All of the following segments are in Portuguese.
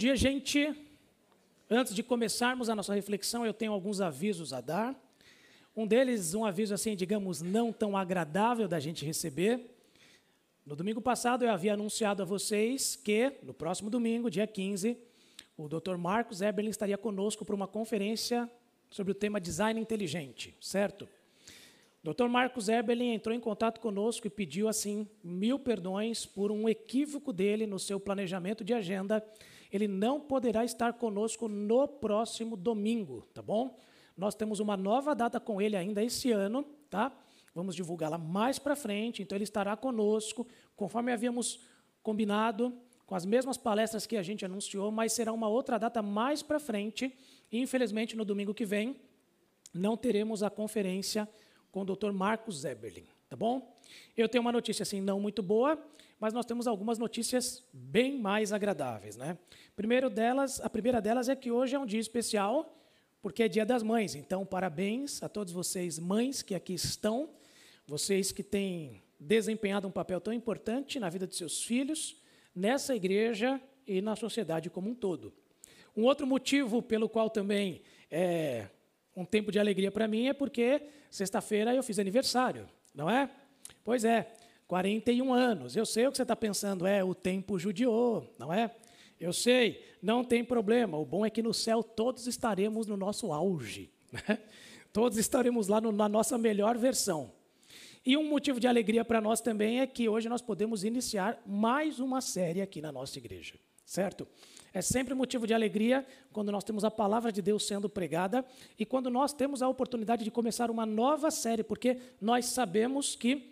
dia, gente. Antes de começarmos a nossa reflexão, eu tenho alguns avisos a dar. Um deles, um aviso assim, digamos, não tão agradável da gente receber. No domingo passado eu havia anunciado a vocês que no próximo domingo, dia 15, o Dr. Marcos Eberlin estaria conosco para uma conferência sobre o tema design inteligente, certo? O Dr. Marcos Eberlin entrou em contato conosco e pediu assim mil perdões por um equívoco dele no seu planejamento de agenda ele não poderá estar conosco no próximo domingo, tá bom? Nós temos uma nova data com ele ainda esse ano, tá? Vamos divulgá-la mais para frente, então ele estará conosco, conforme havíamos combinado, com as mesmas palestras que a gente anunciou, mas será uma outra data mais para frente. E, infelizmente, no domingo que vem, não teremos a conferência com o Dr. Marcos Eberlin, tá bom? Eu tenho uma notícia assim não muito boa, mas nós temos algumas notícias bem mais agradáveis, né? Primeiro delas, a primeira delas é que hoje é um dia especial, porque é Dia das Mães. Então, parabéns a todos vocês mães que aqui estão, vocês que têm desempenhado um papel tão importante na vida de seus filhos, nessa igreja e na sociedade como um todo. Um outro motivo pelo qual também é um tempo de alegria para mim é porque sexta-feira eu fiz aniversário, não é? Pois é, 41 anos. Eu sei o que você está pensando, é o tempo judiou, não é? Eu sei, não tem problema. O bom é que no céu todos estaremos no nosso auge. Né? Todos estaremos lá no, na nossa melhor versão. E um motivo de alegria para nós também é que hoje nós podemos iniciar mais uma série aqui na nossa igreja, certo? É sempre motivo de alegria quando nós temos a palavra de Deus sendo pregada e quando nós temos a oportunidade de começar uma nova série, porque nós sabemos que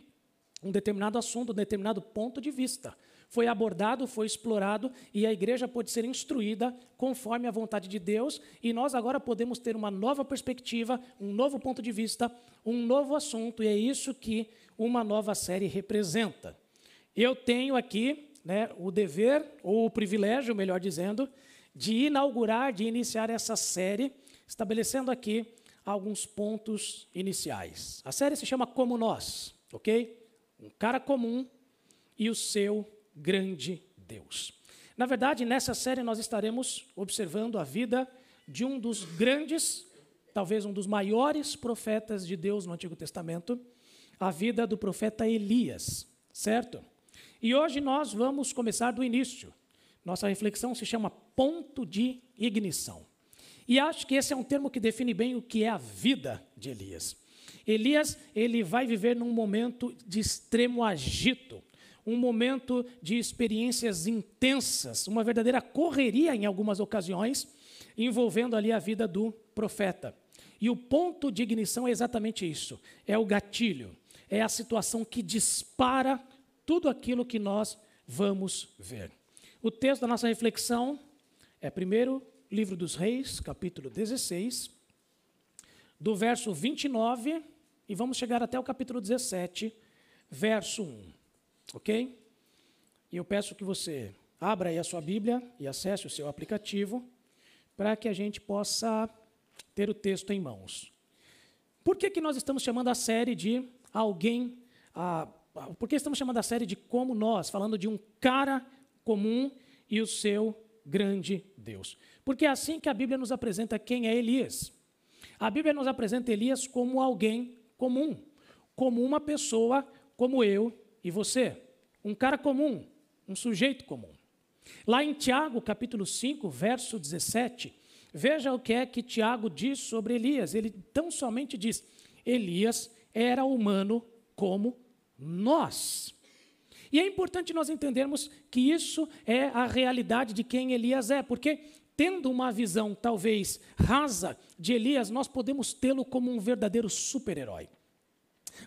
um determinado assunto, um determinado ponto de vista foi abordado, foi explorado e a igreja pode ser instruída conforme a vontade de Deus e nós agora podemos ter uma nova perspectiva, um novo ponto de vista, um novo assunto e é isso que uma nova série representa. Eu tenho aqui né, o dever, ou o privilégio, melhor dizendo, de inaugurar, de iniciar essa série, estabelecendo aqui alguns pontos iniciais. A série se chama Como Nós, ok? Um cara comum e o seu grande Deus. Na verdade, nessa série nós estaremos observando a vida de um dos grandes, talvez um dos maiores profetas de Deus no Antigo Testamento, a vida do profeta Elias, certo? E hoje nós vamos começar do início. Nossa reflexão se chama ponto de ignição. E acho que esse é um termo que define bem o que é a vida de Elias. Elias, ele vai viver num momento de extremo agito um momento de experiências intensas, uma verdadeira correria em algumas ocasiões, envolvendo ali a vida do profeta. E o ponto de ignição é exatamente isso: é o gatilho, é a situação que dispara tudo aquilo que nós vamos ver. O texto da nossa reflexão é primeiro livro dos Reis, capítulo 16, do verso 29, e vamos chegar até o capítulo 17, verso 1. Ok? E eu peço que você abra aí a sua Bíblia e acesse o seu aplicativo para que a gente possa ter o texto em mãos. Por que, que nós estamos chamando a série de alguém. A, a, por que estamos chamando a série de Como Nós? Falando de um cara comum e o seu grande Deus. Porque é assim que a Bíblia nos apresenta quem é Elias. A Bíblia nos apresenta Elias como alguém comum, como uma pessoa como eu e você, um cara comum, um sujeito comum. Lá em Tiago, capítulo 5, verso 17, veja o que é que Tiago diz sobre Elias. Ele tão somente diz: Elias era humano como nós. E é importante nós entendermos que isso é a realidade de quem Elias é, porque tendo uma visão talvez rasa de Elias, nós podemos tê-lo como um verdadeiro super-herói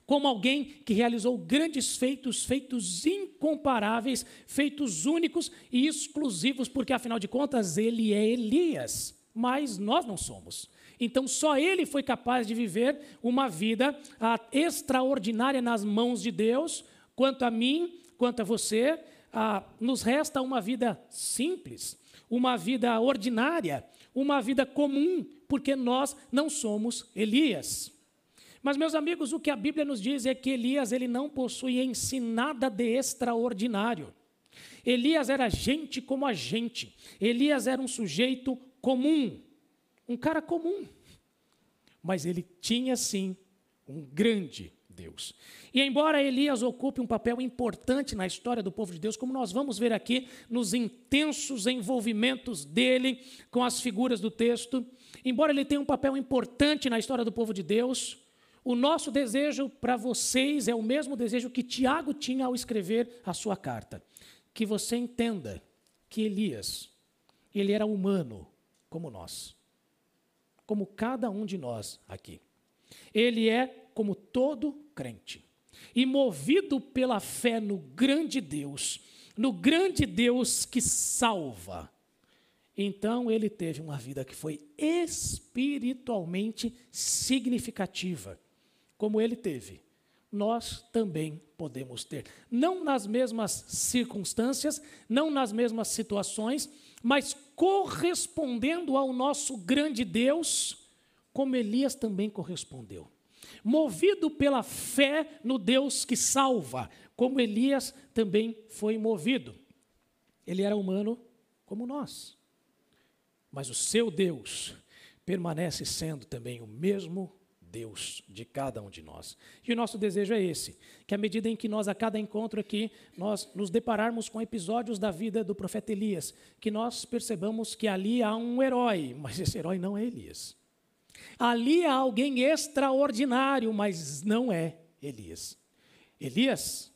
como alguém que realizou grandes feitos, feitos incomparáveis, feitos únicos e exclusivos, porque afinal de contas ele é Elias, mas nós não somos. Então só ele foi capaz de viver uma vida ah, extraordinária nas mãos de Deus. Quanto a mim, quanto a você, ah, nos resta uma vida simples, uma vida ordinária, uma vida comum, porque nós não somos Elias. Mas, meus amigos, o que a Bíblia nos diz é que Elias ele não possui em si nada de extraordinário. Elias era gente como a gente. Elias era um sujeito comum, um cara comum. Mas ele tinha sim um grande Deus. E embora Elias ocupe um papel importante na história do povo de Deus, como nós vamos ver aqui nos intensos envolvimentos dele com as figuras do texto, embora ele tenha um papel importante na história do povo de Deus, o nosso desejo para vocês é o mesmo desejo que Tiago tinha ao escrever a sua carta. Que você entenda que Elias, ele era humano como nós, como cada um de nós aqui. Ele é como todo crente. E movido pela fé no grande Deus, no grande Deus que salva, então ele teve uma vida que foi espiritualmente significativa como ele teve, nós também podemos ter. Não nas mesmas circunstâncias, não nas mesmas situações, mas correspondendo ao nosso grande Deus, como Elias também correspondeu. Movido pela fé no Deus que salva, como Elias também foi movido. Ele era humano como nós. Mas o seu Deus permanece sendo também o mesmo Deus de cada um de nós. E o nosso desejo é esse, que à medida em que nós, a cada encontro aqui, nós nos depararmos com episódios da vida do profeta Elias, que nós percebamos que ali há um herói, mas esse herói não é Elias. Ali há alguém extraordinário, mas não é Elias. Elias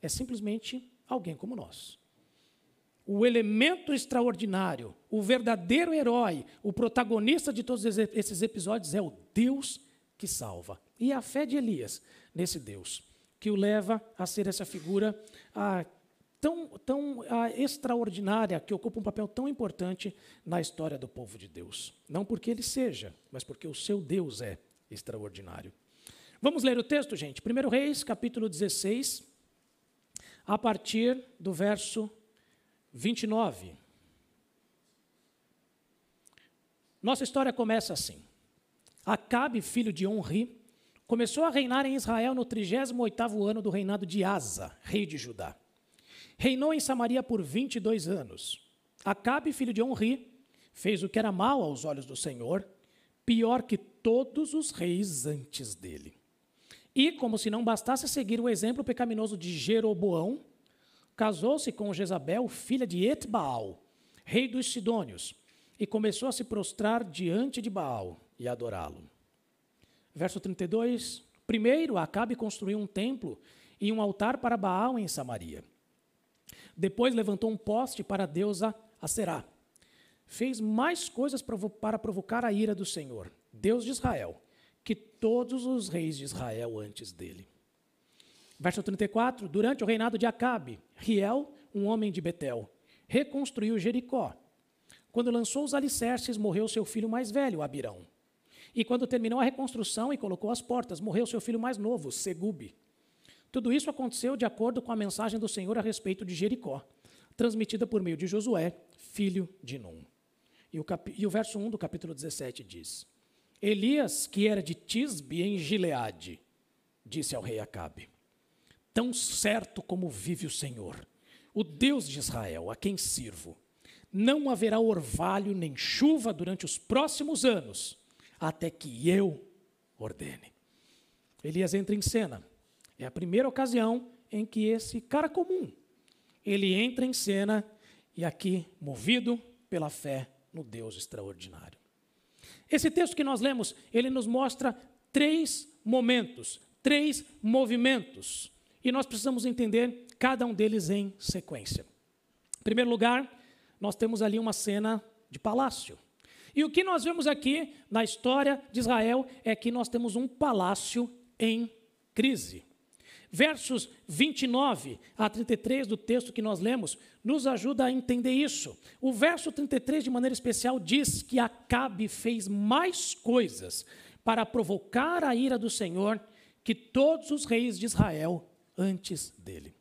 é simplesmente alguém como nós. O elemento extraordinário, o verdadeiro herói, o protagonista de todos esses episódios é o Deus que salva. E a fé de Elias nesse Deus, que o leva a ser essa figura ah, tão, tão ah, extraordinária, que ocupa um papel tão importante na história do povo de Deus. Não porque ele seja, mas porque o seu Deus é extraordinário. Vamos ler o texto, gente? 1 Reis, capítulo 16, a partir do verso 29. Nossa história começa assim. Acabe, filho de Onri, começou a reinar em Israel no 38º ano do reinado de Asa, rei de Judá. Reinou em Samaria por 22 anos. Acabe, filho de Onri, fez o que era mal aos olhos do Senhor, pior que todos os reis antes dele. E, como se não bastasse seguir o exemplo pecaminoso de Jeroboão, casou-se com Jezabel, filha de Etbaal, rei dos Sidônios, e começou a se prostrar diante de Baal e adorá-lo. Verso 32. Primeiro, Acabe construiu um templo e um altar para Baal em Samaria. Depois levantou um poste para a deusa Aserá. Fez mais coisas para provocar a ira do Senhor, Deus de Israel, que todos os reis de Israel antes dele. Verso 34. Durante o reinado de Acabe, Riel, um homem de Betel, reconstruiu Jericó. Quando lançou os alicerces, morreu seu filho mais velho, Abirão. E quando terminou a reconstrução e colocou as portas, morreu seu filho mais novo, Segube. Tudo isso aconteceu de acordo com a mensagem do Senhor a respeito de Jericó, transmitida por meio de Josué, filho de Num. E o, e o verso 1 do capítulo 17 diz: Elias, que era de Tisbe em Gileade, disse ao rei Acabe: Tão certo como vive o Senhor, o Deus de Israel, a quem sirvo, não haverá orvalho nem chuva durante os próximos anos, até que eu ordene. Elias entra em cena. É a primeira ocasião em que esse cara comum, ele entra em cena e aqui movido pela fé no Deus extraordinário. Esse texto que nós lemos, ele nos mostra três momentos, três movimentos, e nós precisamos entender cada um deles em sequência. Em primeiro lugar, nós temos ali uma cena de palácio. E o que nós vemos aqui na história de Israel é que nós temos um palácio em crise. Versos 29 a 33 do texto que nós lemos nos ajuda a entender isso. O verso 33, de maneira especial, diz que Acabe fez mais coisas para provocar a ira do Senhor que todos os reis de Israel antes dele.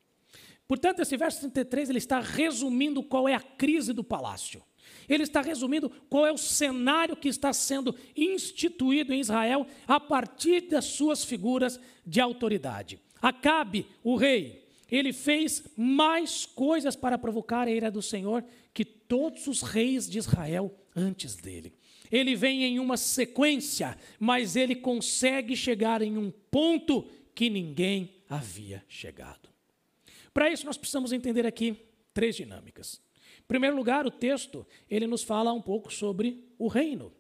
Portanto, esse verso 33 ele está resumindo qual é a crise do palácio. Ele está resumindo qual é o cenário que está sendo instituído em Israel a partir das suas figuras de autoridade. Acabe, o rei, ele fez mais coisas para provocar a ira do Senhor que todos os reis de Israel antes dele. Ele vem em uma sequência, mas ele consegue chegar em um ponto que ninguém havia chegado. Para isso, nós precisamos entender aqui três dinâmicas. Em primeiro lugar, o texto, ele nos fala um pouco sobre o reino.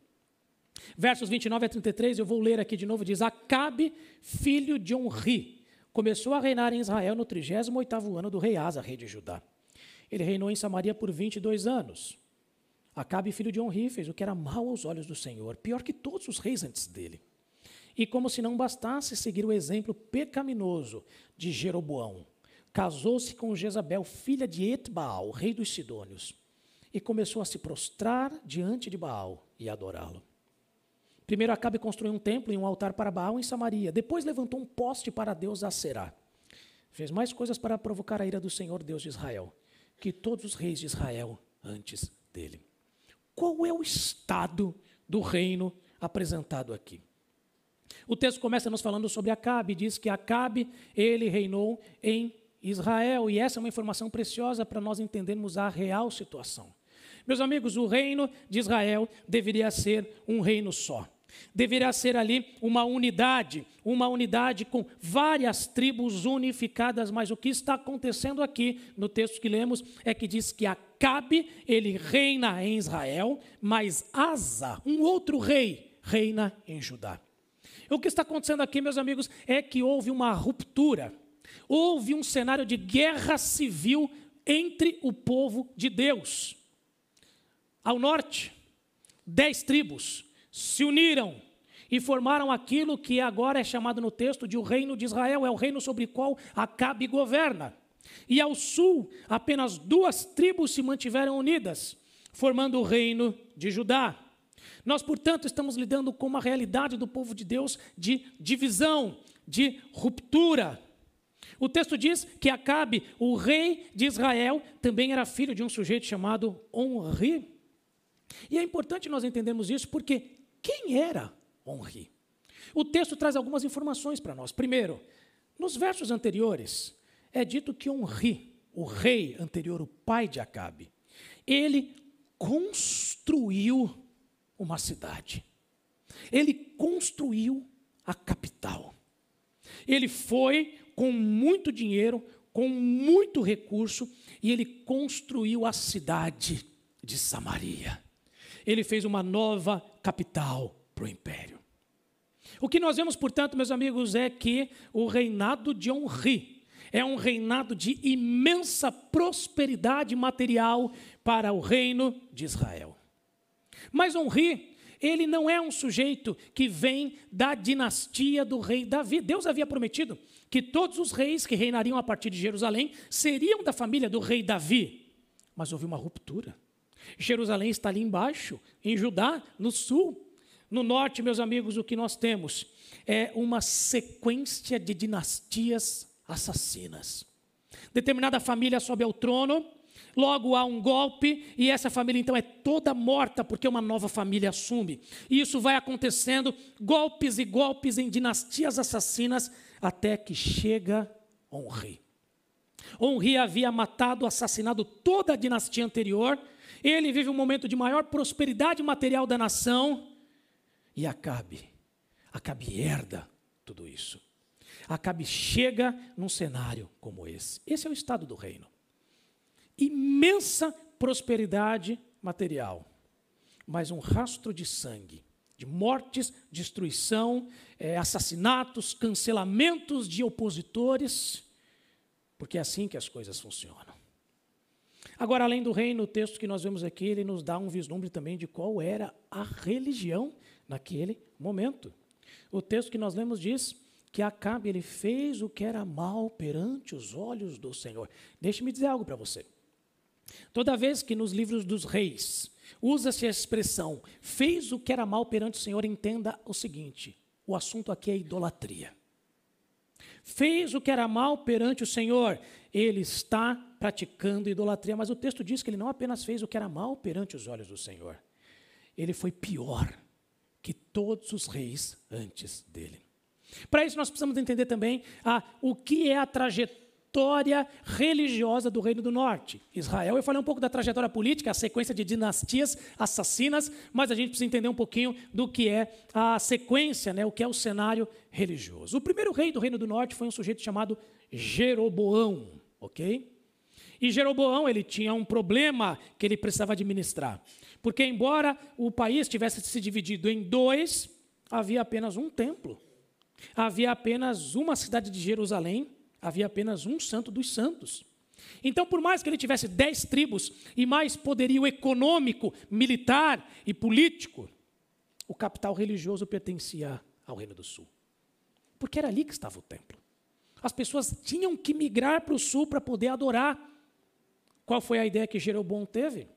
Versos 29 a 33, eu vou ler aqui de novo, diz, Acabe, filho de Onri, começou a reinar em Israel no 38º ano do rei Asa, rei de Judá. Ele reinou em Samaria por 22 anos. Acabe, filho de Onri, fez o que era mal aos olhos do Senhor, pior que todos os reis antes dele. E como se não bastasse seguir o exemplo pecaminoso de Jeroboão, casou-se com Jezabel, filha de Etbaal, rei dos Sidônios, e começou a se prostrar diante de Baal e adorá-lo. Primeiro Acabe construiu um templo e um altar para Baal em Samaria. Depois levantou um poste para Deus Aserá. Fez mais coisas para provocar a ira do Senhor Deus de Israel, que todos os reis de Israel antes dele. Qual é o estado do reino apresentado aqui? O texto começa nos falando sobre Acabe, diz que Acabe, ele reinou em Israel, e essa é uma informação preciosa para nós entendermos a real situação. Meus amigos, o reino de Israel deveria ser um reino só. Deverá ser ali uma unidade, uma unidade com várias tribos unificadas, mas o que está acontecendo aqui no texto que lemos é que diz que Acabe, ele reina em Israel, mas Asa, um outro rei, reina em Judá. O que está acontecendo aqui, meus amigos, é que houve uma ruptura, houve um cenário de guerra civil entre o povo de Deus. Ao norte, dez tribos se uniram e formaram aquilo que agora é chamado no texto de o reino de Israel, é o reino sobre o qual Acabe governa. E ao sul, apenas duas tribos se mantiveram unidas, formando o reino de Judá. Nós, portanto, estamos lidando com uma realidade do povo de Deus de divisão, de ruptura. O texto diz que Acabe, o rei de Israel, também era filho de um sujeito chamado Onri. E é importante nós entendermos isso porque quem era Onri? O texto traz algumas informações para nós. Primeiro, nos versos anteriores, é dito que Onri, o rei anterior, o pai de Acabe, ele construiu uma cidade. Ele construiu a capital. Ele foi com muito dinheiro, com muito recurso, e ele construiu a cidade de Samaria ele fez uma nova capital para o império. O que nós vemos, portanto, meus amigos, é que o reinado de Henri é um reinado de imensa prosperidade material para o reino de Israel. Mas Henri, ele não é um sujeito que vem da dinastia do rei Davi. Deus havia prometido que todos os reis que reinariam a partir de Jerusalém seriam da família do rei Davi. Mas houve uma ruptura. Jerusalém está ali embaixo, em Judá, no sul. No norte, meus amigos, o que nós temos é uma sequência de dinastias assassinas. Determinada família sobe ao trono, logo há um golpe e essa família então é toda morta porque uma nova família assume. E isso vai acontecendo, golpes e golpes em dinastias assassinas, até que chega Onri. Onri havia matado, assassinado toda a dinastia anterior ele vive um momento de maior prosperidade material da nação e Acabe, Acabe herda tudo isso. Acabe chega num cenário como esse. Esse é o estado do reino. Imensa prosperidade material, mas um rastro de sangue, de mortes, destruição, é, assassinatos, cancelamentos de opositores, porque é assim que as coisas funcionam. Agora, além do reino, o texto que nós vemos aqui, ele nos dá um vislumbre também de qual era a religião naquele momento. O texto que nós lemos diz que Acabe ele fez o que era mal perante os olhos do Senhor. Deixe-me dizer algo para você. Toda vez que nos livros dos reis usa-se a expressão fez o que era mal perante o Senhor, entenda o seguinte: o assunto aqui é idolatria. Fez o que era mal perante o Senhor, ele está praticando idolatria, mas o texto diz que ele não apenas fez o que era mal perante os olhos do Senhor, ele foi pior que todos os reis antes dele. Para isso, nós precisamos entender também ah, o que é a trajetória religiosa do Reino do Norte. Israel, eu falei um pouco da trajetória política, a sequência de dinastias assassinas, mas a gente precisa entender um pouquinho do que é a sequência, né, o que é o cenário religioso. O primeiro rei do Reino do Norte foi um sujeito chamado Jeroboão, ok? E Jeroboão, ele tinha um problema que ele precisava administrar. Porque embora o país tivesse se dividido em dois, havia apenas um templo. Havia apenas uma cidade de Jerusalém, havia apenas um santo dos santos. Então, por mais que ele tivesse dez tribos e mais poderio econômico, militar e político, o capital religioso pertencia ao Reino do Sul. Porque era ali que estava o templo. As pessoas tinham que migrar para o sul para poder adorar. Qual foi a ideia que Jeroboão teve?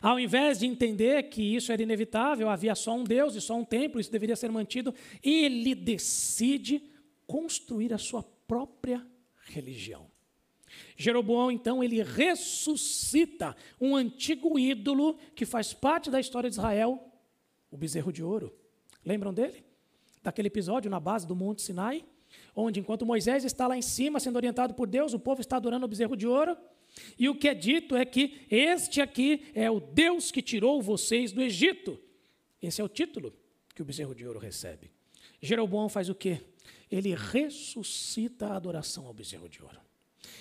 Ao invés de entender que isso era inevitável, havia só um Deus e só um templo, isso deveria ser mantido, ele decide construir a sua própria religião. Jeroboão, então, ele ressuscita um antigo ídolo que faz parte da história de Israel, o bezerro de ouro. Lembram dele? Daquele episódio na base do Monte Sinai, onde enquanto Moisés está lá em cima sendo orientado por Deus, o povo está adorando o bezerro de ouro. E o que é dito é que este aqui é o Deus que tirou vocês do Egito. Esse é o título que o bezerro de ouro recebe. Jeroboão faz o quê? Ele ressuscita a adoração ao bezerro de ouro.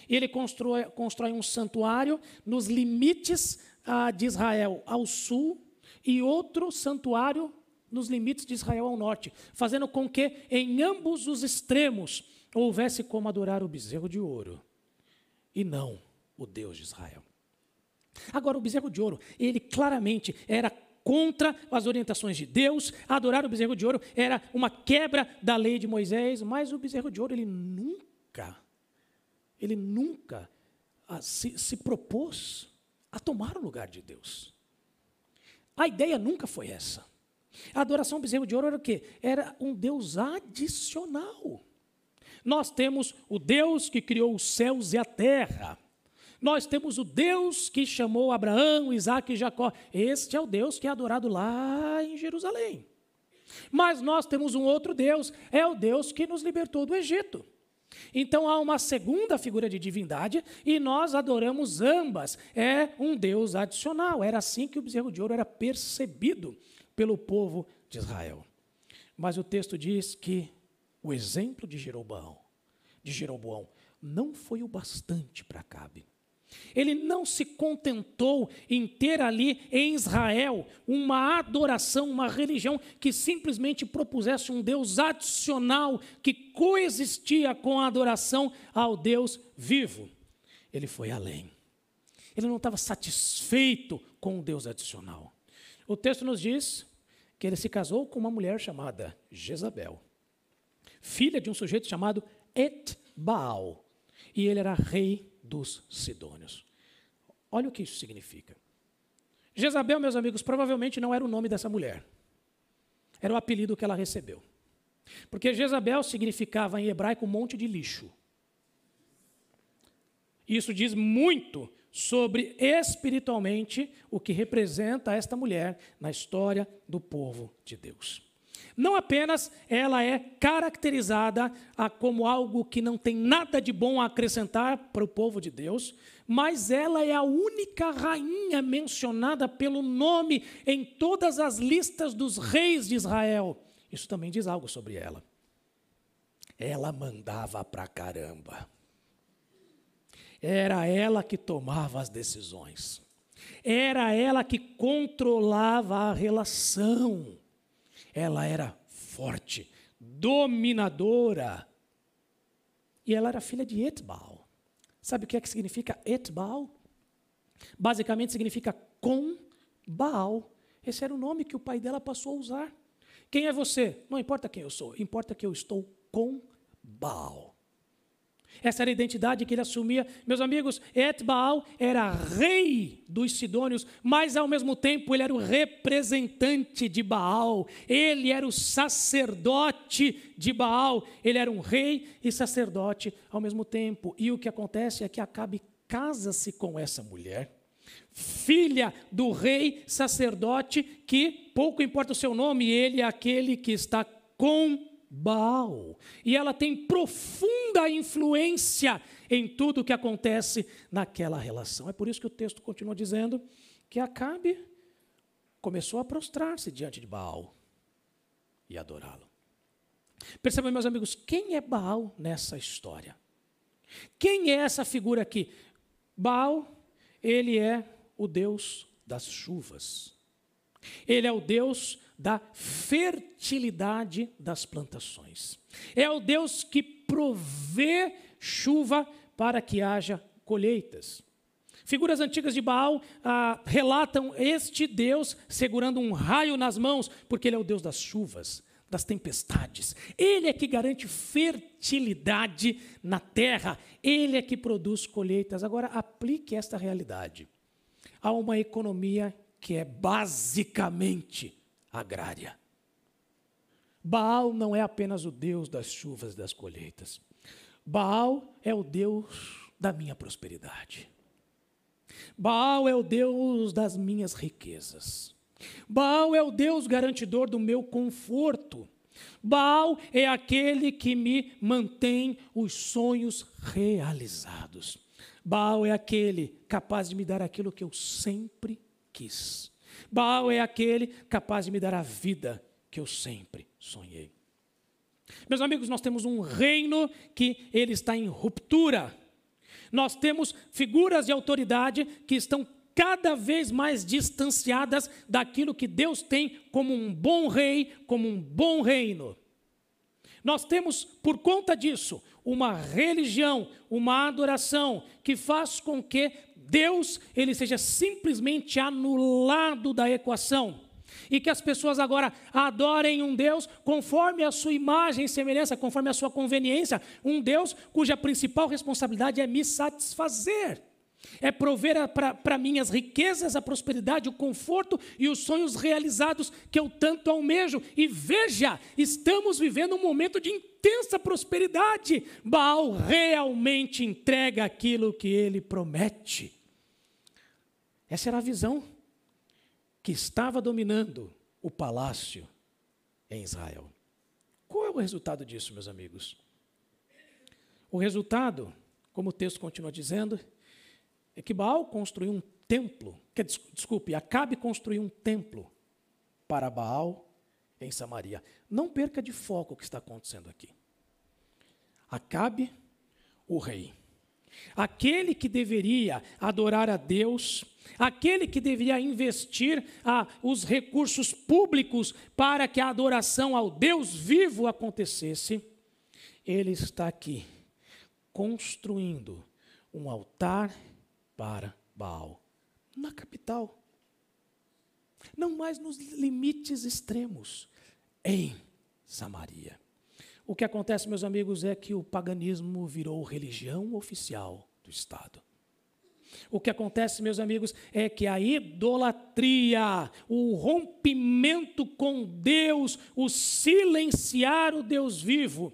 Ele constrói, constrói um santuário nos limites ah, de Israel ao sul e outro santuário nos limites de Israel ao norte, fazendo com que em ambos os extremos houvesse como adorar o bezerro de ouro e não o Deus de Israel. Agora, o bezerro de ouro, ele claramente era contra as orientações de Deus, adorar o bezerro de ouro era uma quebra da lei de Moisés, mas o bezerro de ouro, ele nunca, ele nunca ah, se, se propôs a tomar o lugar de Deus. A ideia nunca foi essa. A adoração ao bezerro de ouro era o quê? Era um Deus adicional. Nós temos o Deus que criou os céus e a terra. Nós temos o Deus que chamou Abraão, Isaac e Jacó. Este é o Deus que é adorado lá em Jerusalém. Mas nós temos um outro Deus, é o Deus que nos libertou do Egito. Então há uma segunda figura de divindade e nós adoramos ambas. É um Deus adicional. Era assim que o bezerro de ouro era percebido pelo povo de Israel. Mas o texto diz que o exemplo de Jeroboão, de Jeroboão não foi o bastante para Cabe. Ele não se contentou em ter ali em Israel uma adoração, uma religião que simplesmente propusesse um Deus adicional que coexistia com a adoração ao Deus vivo. Ele foi além. Ele não estava satisfeito com o Deus adicional. O texto nos diz que ele se casou com uma mulher chamada Jezabel, filha de um sujeito chamado Etbaal, e ele era rei dos Sidônios. Olha o que isso significa. Jezabel, meus amigos, provavelmente não era o nome dessa mulher. Era o apelido que ela recebeu. Porque Jezabel significava em hebraico monte de lixo. Isso diz muito sobre espiritualmente o que representa esta mulher na história do povo de Deus. Não apenas ela é caracterizada como algo que não tem nada de bom a acrescentar para o povo de Deus, mas ela é a única rainha mencionada pelo nome em todas as listas dos reis de Israel. Isso também diz algo sobre ela. Ela mandava pra caramba. Era ela que tomava as decisões. Era ela que controlava a relação. Ela era forte, dominadora. E ela era filha de Etbal. Sabe o que é que significa Etbal? Basicamente significa com Baal. Esse era o nome que o pai dela passou a usar. Quem é você? Não importa quem eu sou, importa que eu estou com Baal. Essa era a identidade que ele assumia. Meus amigos, Etbaal era rei dos Sidônios, mas ao mesmo tempo ele era o representante de Baal. Ele era o sacerdote de Baal. Ele era um rei e sacerdote ao mesmo tempo. E o que acontece é que Acabe casa-se com essa mulher, filha do rei sacerdote, que pouco importa o seu nome, ele é aquele que está com Baal. E ela tem profunda influência em tudo o que acontece naquela relação. É por isso que o texto continua dizendo que Acabe começou a prostrar-se diante de Baal e adorá-lo. Percebam, meus amigos, quem é Baal nessa história? Quem é essa figura aqui? Baal, ele é o Deus das chuvas. Ele é o Deus da fertilidade das plantações. É o Deus que provê chuva para que haja colheitas. Figuras antigas de Baal ah, relatam este Deus segurando um raio nas mãos, porque ele é o Deus das chuvas, das tempestades. Ele é que garante fertilidade na terra, ele é que produz colheitas. Agora, aplique esta realidade a uma economia que é basicamente agrária. Baal não é apenas o Deus das chuvas e das colheitas. Baal é o Deus da minha prosperidade. Baal é o Deus das minhas riquezas. Baal é o Deus garantidor do meu conforto. Baal é aquele que me mantém os sonhos realizados. Baal é aquele capaz de me dar aquilo que eu sempre quis. Baal é aquele capaz de me dar a vida que eu sempre sonhei. Meus amigos, nós temos um reino que ele está em ruptura. Nós temos figuras de autoridade que estão cada vez mais distanciadas daquilo que Deus tem como um bom rei, como um bom reino. Nós temos, por conta disso, uma religião, uma adoração que faz com que Deus ele seja simplesmente anulado da equação e que as pessoas agora adorem um Deus conforme a sua imagem e semelhança, conforme a sua conveniência, um Deus cuja principal responsabilidade é me satisfazer. É prover para mim as riquezas, a prosperidade, o conforto e os sonhos realizados que eu tanto almejo. E veja, estamos vivendo um momento de intensa prosperidade. Baal realmente entrega aquilo que ele promete. Essa era a visão que estava dominando o palácio em Israel. Qual é o resultado disso, meus amigos? O resultado, como o texto continua dizendo, é que Baal construiu um templo, que, desculpe, Acabe construiu um templo para Baal em Samaria. Não perca de foco o que está acontecendo aqui. Acabe, o rei, aquele que deveria adorar a Deus, aquele que deveria investir ah, os recursos públicos para que a adoração ao Deus vivo acontecesse, ele está aqui construindo um altar para Baal, na capital. Não mais nos limites extremos, em Samaria. O que acontece, meus amigos, é que o paganismo virou religião oficial do Estado. O que acontece, meus amigos, é que a idolatria, o rompimento com Deus, o silenciar o Deus vivo,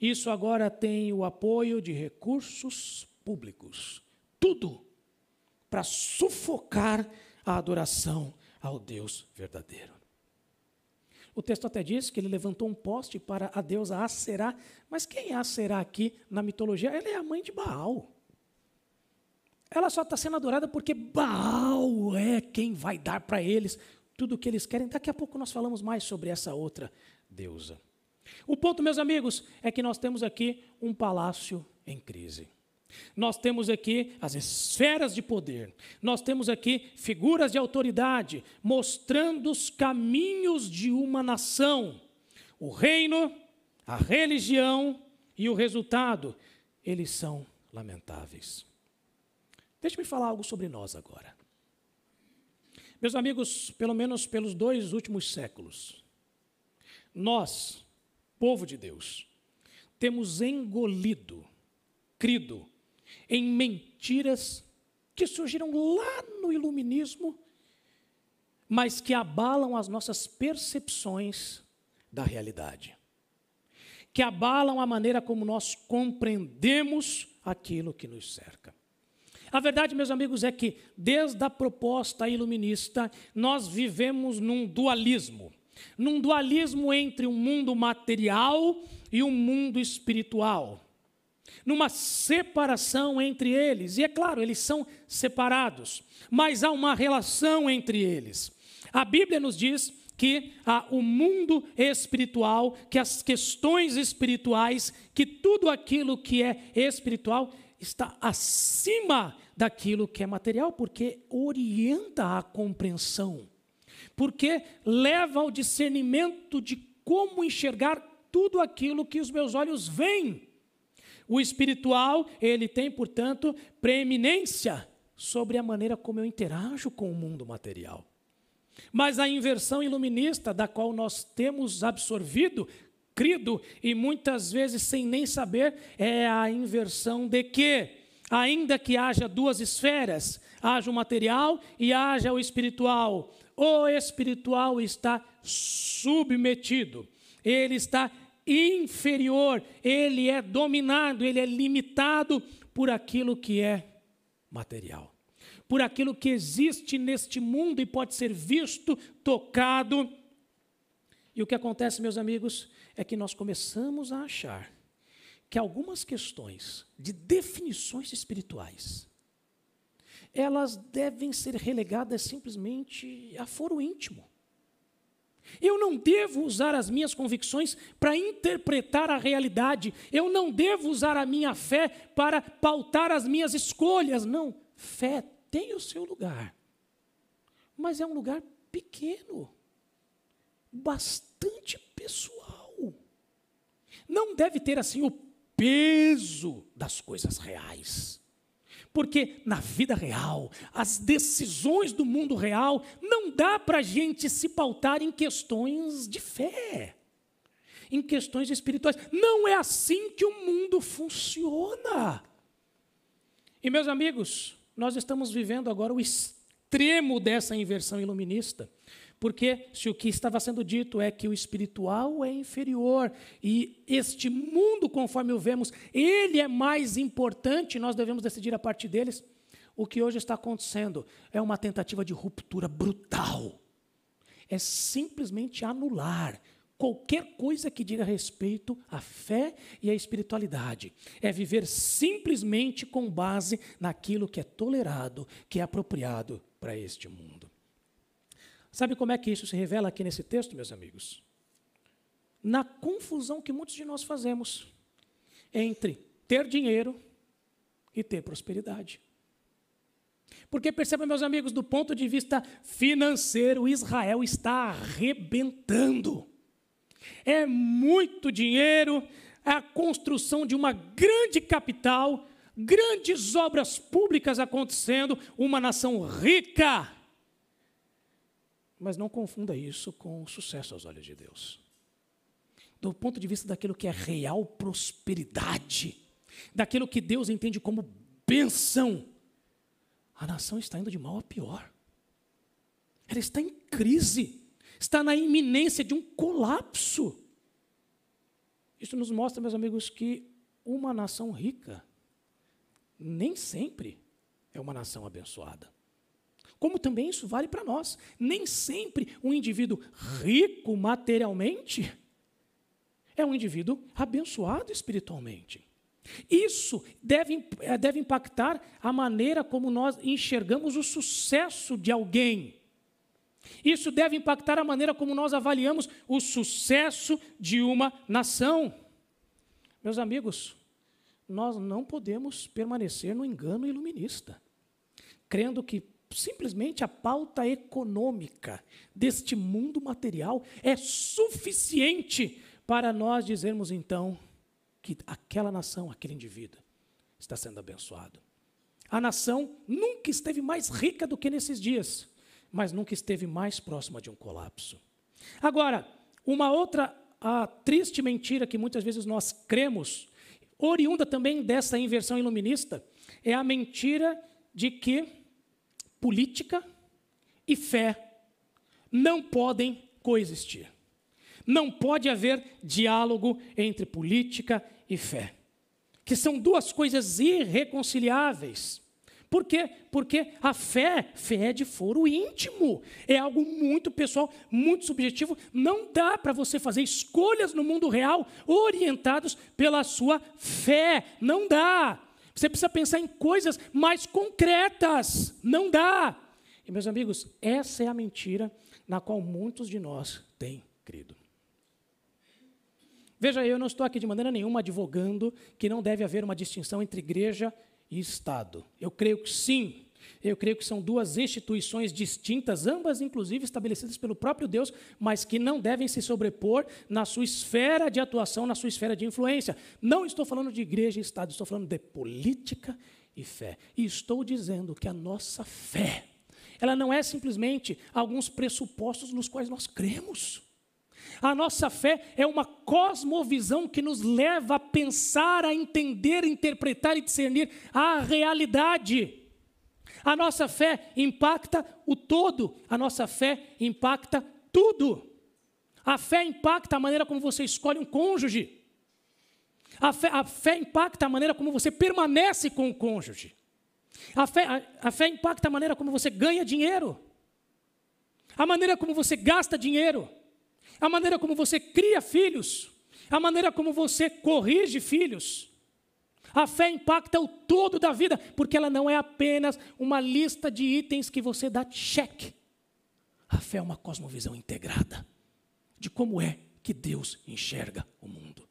isso agora tem o apoio de recursos públicos. Tudo para sufocar a adoração ao Deus verdadeiro. O texto até diz que ele levantou um poste para a deusa Aserá, mas quem é aqui na mitologia? Ela é a mãe de Baal. Ela só está sendo adorada porque Baal é quem vai dar para eles tudo o que eles querem. Daqui a pouco nós falamos mais sobre essa outra deusa. O ponto, meus amigos, é que nós temos aqui um palácio em crise. Nós temos aqui as esferas de poder, nós temos aqui figuras de autoridade mostrando os caminhos de uma nação. O reino, a religião e o resultado, eles são lamentáveis. Deixe-me falar algo sobre nós agora. Meus amigos, pelo menos pelos dois últimos séculos, nós, povo de Deus, temos engolido, crido em mentiras que surgiram lá no iluminismo, mas que abalam as nossas percepções da realidade, que abalam a maneira como nós compreendemos aquilo que nos cerca. A verdade, meus amigos, é que desde a proposta iluminista nós vivemos num dualismo. num dualismo entre um mundo material e um mundo espiritual, numa separação entre eles. E é claro, eles são separados, mas há uma relação entre eles. A Bíblia nos diz que o mundo espiritual, que as questões espirituais, que tudo aquilo que é espiritual está acima daquilo que é material, porque orienta a compreensão, porque leva ao discernimento de como enxergar tudo aquilo que os meus olhos veem. O espiritual, ele tem, portanto, preeminência sobre a maneira como eu interajo com o mundo material. Mas a inversão iluminista, da qual nós temos absorvido, crido e muitas vezes sem nem saber, é a inversão de que, ainda que haja duas esferas, haja o material e haja o espiritual, o espiritual está submetido, ele está inferior, ele é dominado, ele é limitado por aquilo que é material por aquilo que existe neste mundo e pode ser visto, tocado. E o que acontece, meus amigos, é que nós começamos a achar que algumas questões de definições espirituais elas devem ser relegadas simplesmente a foro íntimo. Eu não devo usar as minhas convicções para interpretar a realidade. Eu não devo usar a minha fé para pautar as minhas escolhas. Não. Fé tem o seu lugar, mas é um lugar pequeno, bastante pessoal. Não deve ter assim o peso das coisas reais. Porque na vida real, as decisões do mundo real, não dá para a gente se pautar em questões de fé, em questões espirituais. Não é assim que o mundo funciona. E meus amigos, nós estamos vivendo agora o extremo dessa inversão iluminista. Porque se o que estava sendo dito é que o espiritual é inferior e este mundo, conforme o vemos, ele é mais importante, nós devemos decidir a partir deles. O que hoje está acontecendo é uma tentativa de ruptura brutal. É simplesmente anular qualquer coisa que diga respeito à fé e à espiritualidade. É viver simplesmente com base naquilo que é tolerado, que é apropriado para este mundo. Sabe como é que isso se revela aqui nesse texto, meus amigos? Na confusão que muitos de nós fazemos entre ter dinheiro e ter prosperidade. Porque perceba, meus amigos, do ponto de vista financeiro, Israel está arrebentando é muito dinheiro, a construção de uma grande capital, grandes obras públicas acontecendo, uma nação rica. Mas não confunda isso com sucesso aos olhos de Deus. Do ponto de vista daquilo que é real prosperidade, daquilo que Deus entende como benção, a nação está indo de mal a pior. Ela está em crise está na iminência de um colapso. Isso nos mostra, meus amigos, que uma nação rica nem sempre é uma nação abençoada. Como também isso vale para nós. Nem sempre um indivíduo rico materialmente é um indivíduo abençoado espiritualmente. Isso deve, eh, deve impactar a maneira como nós enxergamos o sucesso de alguém. Isso deve impactar a maneira como nós avaliamos o sucesso de uma nação. Meus amigos, nós não podemos permanecer no engano iluminista, crendo que simplesmente a pauta econômica deste mundo material é suficiente para nós dizermos então que aquela nação, aquele indivíduo, está sendo abençoado. A nação nunca esteve mais rica do que nesses dias mas nunca esteve mais próxima de um colapso. Agora, uma outra triste mentira que muitas vezes nós cremos, oriunda também dessa inversão iluminista, é a mentira de que política e fé não podem coexistir. Não pode haver diálogo entre política e fé, que são duas coisas irreconciliáveis. Por quê? Porque a fé, fé é de foro íntimo, é algo muito pessoal, muito subjetivo. Não dá para você fazer escolhas no mundo real orientados pela sua fé. Não dá. Você precisa pensar em coisas mais concretas. Não dá. E, meus amigos, essa é a mentira na qual muitos de nós têm crido. Veja, eu não estou aqui de maneira nenhuma advogando que não deve haver uma distinção entre igreja e Estado. Eu creio que sim. Eu creio que são duas instituições distintas, ambas inclusive estabelecidas pelo próprio Deus, mas que não devem se sobrepor na sua esfera de atuação, na sua esfera de influência. Não estou falando de igreja e Estado, estou falando de política e fé. E estou dizendo que a nossa fé, ela não é simplesmente alguns pressupostos nos quais nós cremos. A nossa fé é uma cosmovisão que nos leva a pensar, a entender, interpretar e discernir a realidade. A nossa fé impacta o todo, a nossa fé impacta tudo. A fé impacta a maneira como você escolhe um cônjuge. A fé, a fé impacta a maneira como você permanece com o cônjuge. A fé, a, a fé impacta a maneira como você ganha dinheiro. A maneira como você gasta dinheiro a maneira como você cria filhos, a maneira como você corrige filhos. A fé impacta o todo da vida, porque ela não é apenas uma lista de itens que você dá cheque. A fé é uma cosmovisão integrada de como é que Deus enxerga o mundo.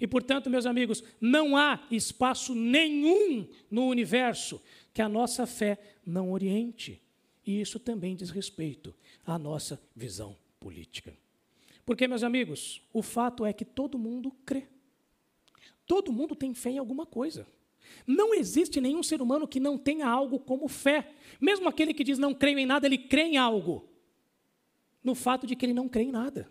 E portanto, meus amigos, não há espaço nenhum no universo que a nossa fé não oriente. E isso também diz respeito à nossa visão política. Porque, meus amigos, o fato é que todo mundo crê. Todo mundo tem fé em alguma coisa. Não existe nenhum ser humano que não tenha algo como fé. Mesmo aquele que diz não creio em nada, ele crê em algo. No fato de que ele não crê em nada.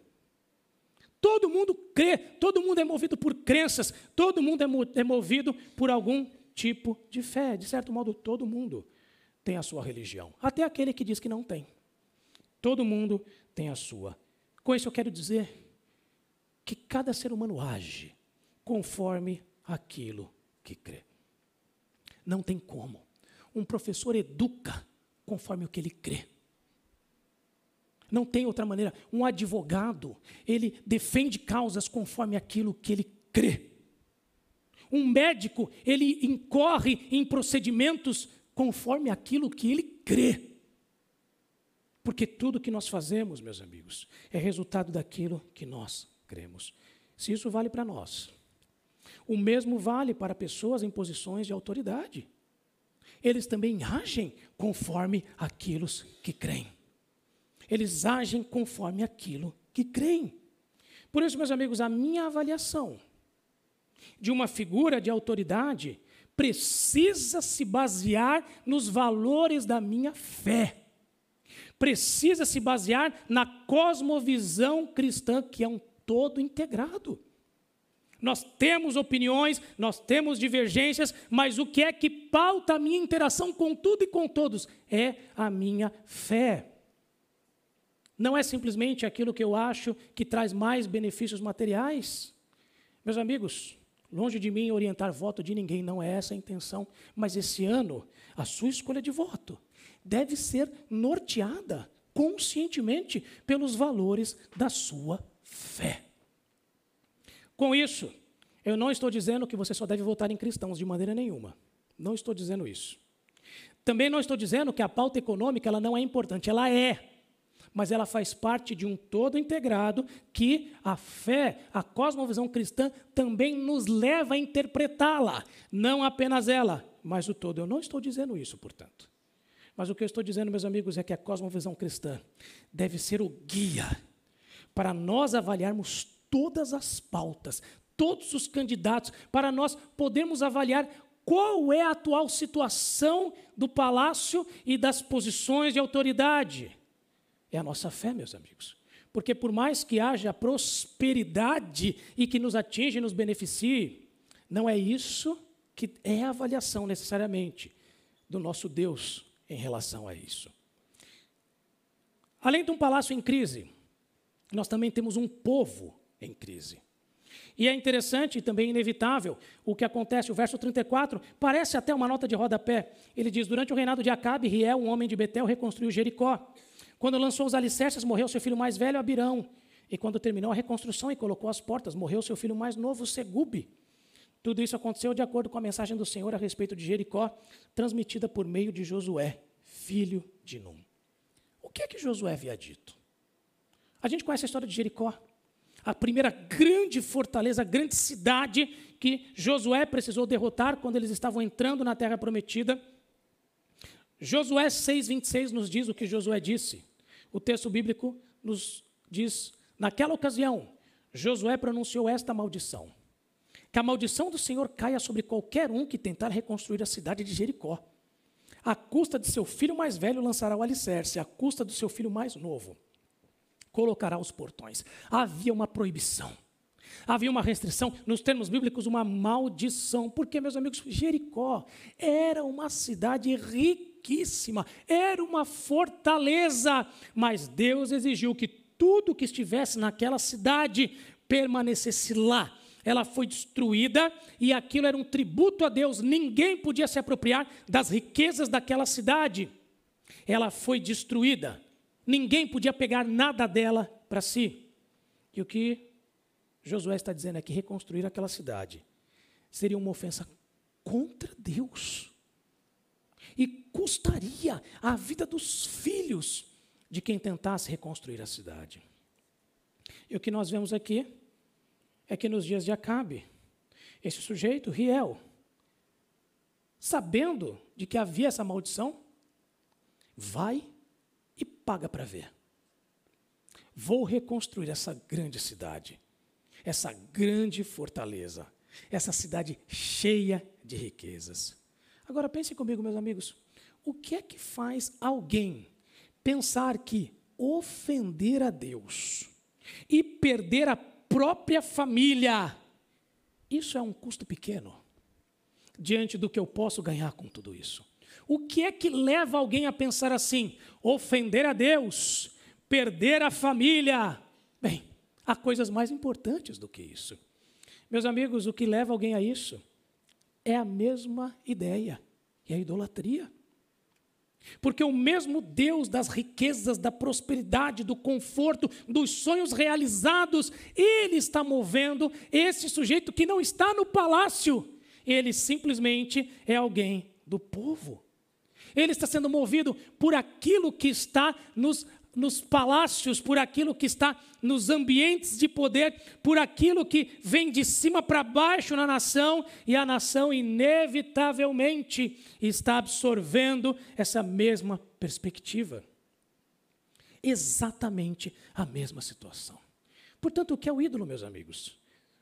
Todo mundo crê, todo mundo é movido por crenças, todo mundo é, é movido por algum tipo de fé. De certo modo, todo mundo tem a sua religião. Até aquele que diz que não tem. Todo mundo tem a sua com isso eu quero dizer que cada ser humano age conforme aquilo que crê. Não tem como. Um professor educa conforme o que ele crê. Não tem outra maneira. Um advogado, ele defende causas conforme aquilo que ele crê. Um médico, ele incorre em procedimentos conforme aquilo que ele crê. Porque tudo que nós fazemos, meus amigos, é resultado daquilo que nós cremos. Se isso vale para nós, o mesmo vale para pessoas em posições de autoridade. Eles também agem conforme aquilo que creem. Eles agem conforme aquilo que creem. Por isso, meus amigos, a minha avaliação de uma figura de autoridade precisa se basear nos valores da minha fé precisa se basear na cosmovisão cristã, que é um todo integrado. Nós temos opiniões, nós temos divergências, mas o que é que pauta a minha interação com tudo e com todos? É a minha fé. Não é simplesmente aquilo que eu acho que traz mais benefícios materiais. Meus amigos, longe de mim orientar voto de ninguém, não é essa a intenção, mas esse ano, a sua escolha de voto deve ser norteada conscientemente pelos valores da sua fé. Com isso, eu não estou dizendo que você só deve votar em cristãos de maneira nenhuma. Não estou dizendo isso. Também não estou dizendo que a pauta econômica ela não é importante, ela é. Mas ela faz parte de um todo integrado que a fé, a cosmovisão cristã também nos leva a interpretá-la, não apenas ela, mas o todo. Eu não estou dizendo isso, portanto. Mas o que eu estou dizendo, meus amigos, é que a cosmovisão cristã deve ser o guia para nós avaliarmos todas as pautas, todos os candidatos, para nós podermos avaliar qual é a atual situação do palácio e das posições de autoridade. É a nossa fé, meus amigos. Porque por mais que haja prosperidade e que nos atinja e nos beneficie, não é isso que é a avaliação necessariamente do nosso Deus em relação a isso. Além de um palácio em crise, nós também temos um povo em crise. E é interessante e também inevitável o que acontece. O verso 34 parece até uma nota de rodapé. Ele diz: Durante o reinado de Acabe, Riel, um homem de Betel, reconstruiu Jericó. Quando lançou os alicerces, morreu seu filho mais velho, Abirão. E quando terminou a reconstrução e colocou as portas, morreu seu filho mais novo, Segube. Tudo isso aconteceu de acordo com a mensagem do Senhor a respeito de Jericó, transmitida por meio de Josué, filho de Num. O que é que Josué havia dito? A gente conhece a história de Jericó, a primeira grande fortaleza, a grande cidade que Josué precisou derrotar quando eles estavam entrando na terra prometida. Josué 6:26 nos diz o que Josué disse. O texto bíblico nos diz: Naquela ocasião, Josué pronunciou esta maldição: Que a maldição do Senhor caia sobre qualquer um que tentar reconstruir a cidade de Jericó. A custa de seu filho mais velho lançará o alicerce, a custa do seu filho mais novo colocará os portões. Havia uma proibição. Havia uma restrição, nos termos bíblicos, uma maldição, porque, meus amigos, Jericó era uma cidade riquíssima, era uma fortaleza, mas Deus exigiu que tudo que estivesse naquela cidade permanecesse lá. Ela foi destruída e aquilo era um tributo a Deus, ninguém podia se apropriar das riquezas daquela cidade. Ela foi destruída. Ninguém podia pegar nada dela para si. E o que Josué está dizendo é que reconstruir aquela cidade seria uma ofensa contra Deus. E custaria a vida dos filhos de quem tentasse reconstruir a cidade. E o que nós vemos aqui é que nos dias de Acabe, esse sujeito, Riel, sabendo de que havia essa maldição, vai paga para ver. Vou reconstruir essa grande cidade, essa grande fortaleza, essa cidade cheia de riquezas. Agora pense comigo, meus amigos, o que é que faz alguém pensar que ofender a Deus e perder a própria família, isso é um custo pequeno diante do que eu posso ganhar com tudo isso? O que é que leva alguém a pensar assim? Ofender a Deus, perder a família. Bem, há coisas mais importantes do que isso. Meus amigos, o que leva alguém a isso é a mesma ideia, é a idolatria. Porque o mesmo Deus das riquezas, da prosperidade, do conforto, dos sonhos realizados, ele está movendo esse sujeito que não está no palácio. Ele simplesmente é alguém do povo. Ele está sendo movido por aquilo que está nos, nos palácios, por aquilo que está nos ambientes de poder, por aquilo que vem de cima para baixo na nação, e a nação, inevitavelmente, está absorvendo essa mesma perspectiva. Exatamente a mesma situação. Portanto, o que é o ídolo, meus amigos?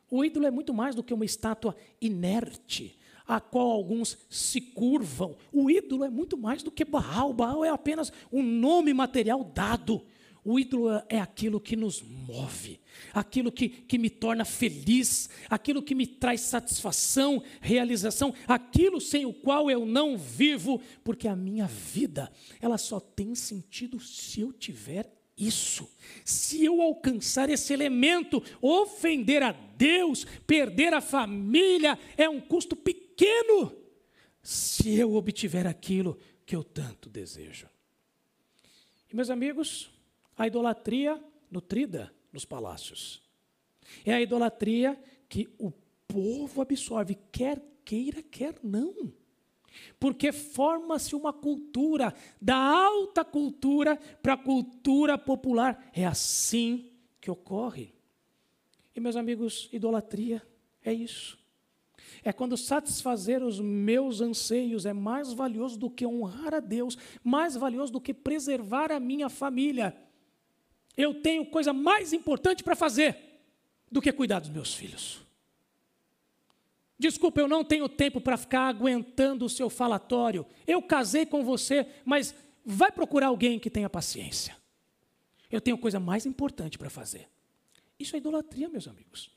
O ídolo é muito mais do que uma estátua inerte, a qual alguns se curvam. O ídolo é muito mais do que Baal. Baal é apenas um nome material dado. O ídolo é aquilo que nos move, aquilo que, que me torna feliz, aquilo que me traz satisfação, realização, aquilo sem o qual eu não vivo, porque a minha vida, ela só tem sentido se eu tiver isso. Se eu alcançar esse elemento, ofender a Deus, perder a família, é um custo pequeno se eu obtiver aquilo que eu tanto desejo. E meus amigos, a idolatria nutrida nos palácios. É a idolatria que o povo absorve, quer queira, quer não porque forma-se uma cultura, da alta cultura para a cultura popular. É assim que ocorre. E, meus amigos, idolatria é isso. É quando satisfazer os meus anseios é mais valioso do que honrar a Deus, mais valioso do que preservar a minha família. Eu tenho coisa mais importante para fazer do que cuidar dos meus filhos. Desculpa, eu não tenho tempo para ficar aguentando o seu falatório. Eu casei com você, mas vai procurar alguém que tenha paciência. Eu tenho coisa mais importante para fazer. Isso é idolatria, meus amigos.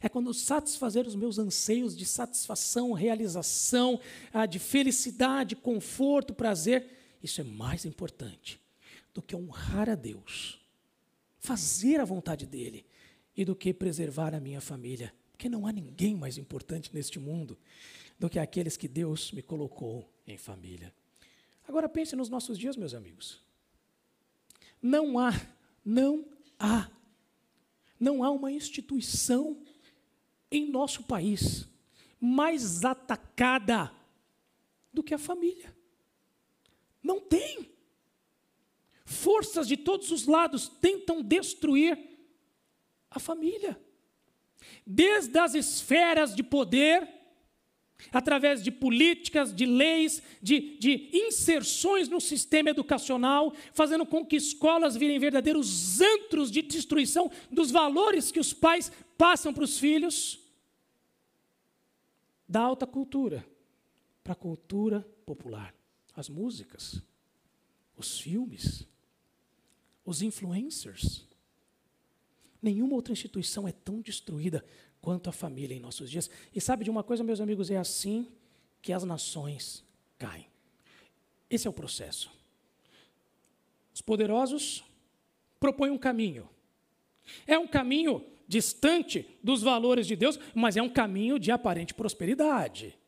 É quando satisfazer os meus anseios de satisfação, realização, ah, de felicidade, conforto, prazer, isso é mais importante do que honrar a Deus, fazer a vontade dEle e do que preservar a minha família. Porque não há ninguém mais importante neste mundo do que aqueles que Deus me colocou em família. Agora pense nos nossos dias, meus amigos. Não há, não há, não há uma instituição em nosso país mais atacada do que a família. Não tem. Forças de todos os lados tentam destruir a família. Desde as esferas de poder, através de políticas, de leis, de, de, inserções no sistema educacional, fazendo com que escolas virem verdadeiros antros de destruição dos valores que os pais passam para os filhos, da alta cultura para a cultura popular. As músicas, os filmes, os influencers. Nenhuma outra instituição é tão destruída quanto a família em nossos dias. E sabe de uma coisa, meus amigos, é assim que as nações caem. Esse é o processo. Os poderosos propõem um caminho. É um caminho distante dos valores de Deus, mas é um caminho de aparente prosperidade.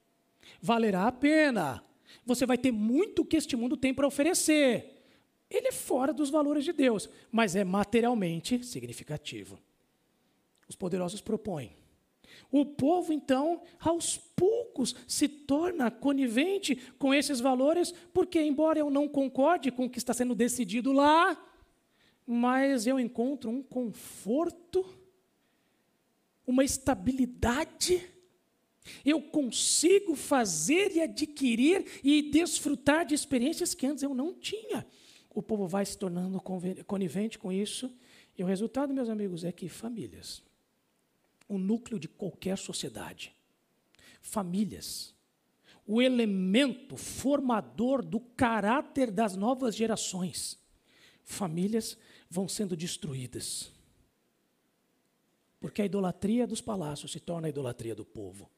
Valerá a pena. Você vai ter muito que este mundo tem para oferecer. Ele é fora dos valores de Deus, mas é materialmente significativo. Os poderosos propõem. O povo, então, aos poucos, se torna conivente com esses valores, porque, embora eu não concorde com o que está sendo decidido lá, mas eu encontro um conforto, uma estabilidade. Eu consigo fazer e adquirir e desfrutar de experiências que antes eu não tinha. O povo vai se tornando conivente com isso, e o resultado, meus amigos, é que famílias o núcleo de qualquer sociedade. Famílias. O elemento formador do caráter das novas gerações. Famílias vão sendo destruídas. Porque a idolatria dos palácios se torna a idolatria do povo.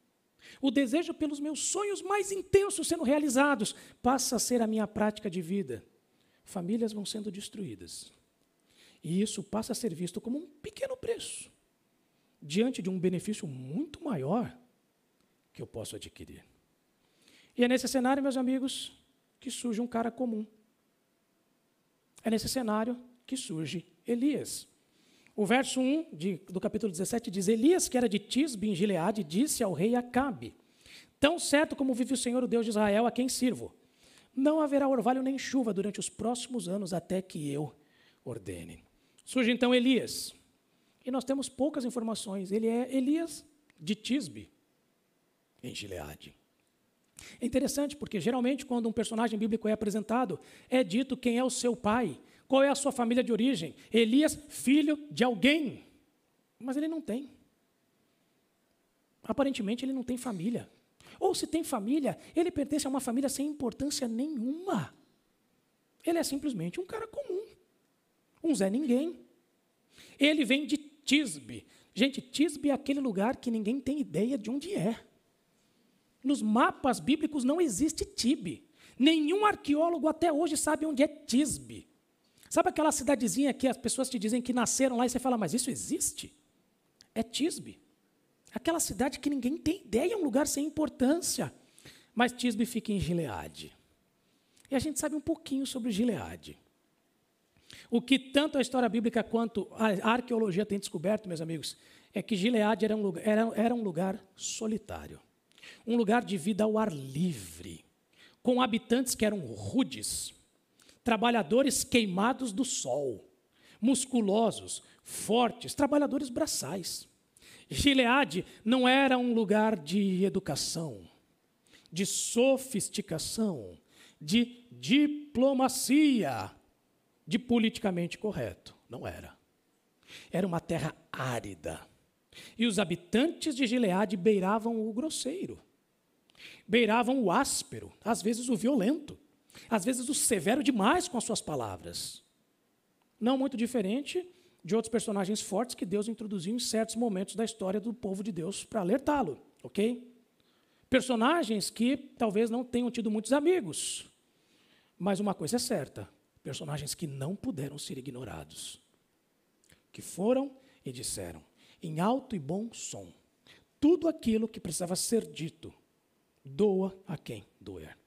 O desejo pelos meus sonhos mais intensos sendo realizados passa a ser a minha prática de vida. Famílias vão sendo destruídas. E isso passa a ser visto como um pequeno preço diante de um benefício muito maior que eu posso adquirir. E é nesse cenário, meus amigos, que surge um cara comum. É nesse cenário que surge Elias. O verso 1 de, do capítulo 17 diz: Elias, que era de Tisbe em Gileade, disse ao rei Acabe: Tão certo como vive o Senhor, o Deus de Israel, a quem sirvo, não haverá orvalho nem chuva durante os próximos anos até que eu ordene. Surge então Elias, e nós temos poucas informações. Ele é Elias de Tisbe, em Gileade. É interessante porque geralmente quando um personagem bíblico é apresentado, é dito quem é o seu pai, qual é a sua família de origem. Elias, filho de alguém. Mas ele não tem. Aparentemente ele não tem família. Ou se tem família, ele pertence a uma família sem importância nenhuma. Ele é simplesmente um cara comum. Um Zé Ninguém. Ele vem de Tisbe. Gente, Tisbe é aquele lugar que ninguém tem ideia de onde é. Nos mapas bíblicos não existe Tibe. Nenhum arqueólogo até hoje sabe onde é Tisbe. Sabe aquela cidadezinha que as pessoas te dizem que nasceram lá e você fala, mas isso existe? É Tisbe. Aquela cidade que ninguém tem ideia, é um lugar sem importância. Mas Tisbe fica em Gileade. E a gente sabe um pouquinho sobre Gileade. O que tanto a história bíblica quanto a arqueologia tem descoberto, meus amigos, é que Gileade era um lugar, era, era um lugar solitário, um lugar de vida ao ar livre, com habitantes que eram rudes, trabalhadores queimados do sol, musculosos, fortes, trabalhadores braçais. Gileade não era um lugar de educação, de sofisticação, de diplomacia, de politicamente correto. Não era. Era uma terra árida. E os habitantes de Gileade beiravam o grosseiro, beiravam o áspero, às vezes o violento, às vezes o severo demais com as suas palavras. Não muito diferente de outros personagens fortes que Deus introduziu em certos momentos da história do povo de Deus para alertá-lo, ok? Personagens que talvez não tenham tido muitos amigos, mas uma coisa é certa: personagens que não puderam ser ignorados, que foram e disseram: em alto e bom som. Tudo aquilo que precisava ser dito, doa a quem doer.